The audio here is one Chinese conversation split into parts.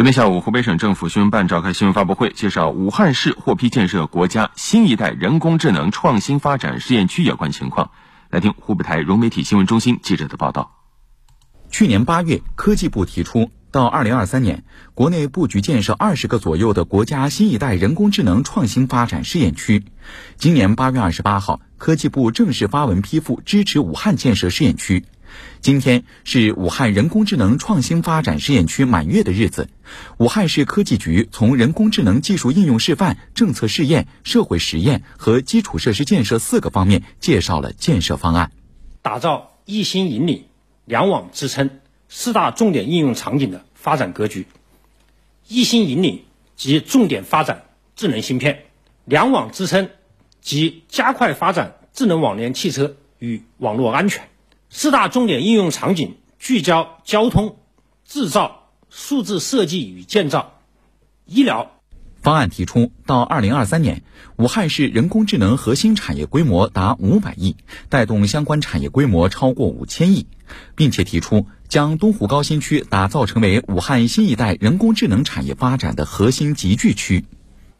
昨天下午，湖北省政府新闻办召开新闻发布会，介绍武汉市获批建设国家新一代人工智能创新发展试验区有关情况。来听湖北台融媒体新闻中心记者的报道。去年八月，科技部提出，到二零二三年，国内布局建设二十个左右的国家新一代人工智能创新发展试验区。今年八月二十八号，科技部正式发文批复支持武汉建设试验区。今天是武汉人工智能创新发展试验区满月的日子，武汉市科技局从人工智能技术应用示范、政策试验、社会实验和基础设施建设四个方面介绍了建设方案，打造一心引领、两网支撑四大重点应用场景的发展格局。一心引领及重点发展智能芯片，两网支撑及加快发展智能网联汽车与网络安全。四大重点应用场景聚焦交通、制造、数字设计与建造、医疗。方案提出，到二零二三年，武汉市人工智能核心产业规模达五百亿，带动相关产业规模超过五千亿，并且提出将东湖高新区打造成为武汉新一代人工智能产业发展的核心集聚区，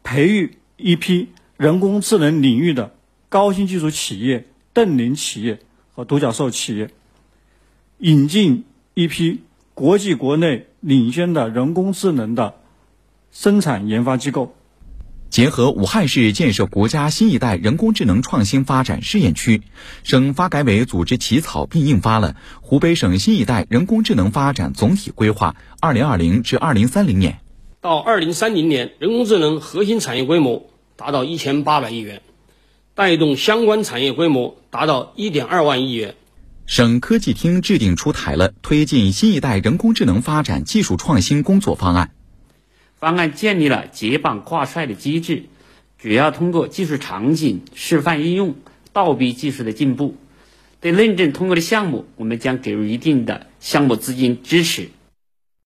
培育一批人工智能领域的高新技术企业、瞪羚企业。和独角兽企业引进一批国际国内领先的人工智能的生产研发机构，结合武汉市建设国家新一代人工智能创新发展试验区，省发改委组织起草并印发了《湖北省新一代人工智能发展总体规划（二零二零至二零三零年）》。到二零三零年，人工智能核心产业规模达到一千八百亿元。带动相关产业规模达到一点二万亿元。省科技厅制定出台了推进新一代人工智能发展技术创新工作方案。方案建立了结榜挂帅的机制，主要通过技术场景示范应用、倒逼技术的进步。对认证通过的项目，我们将给予一定的项目资金支持。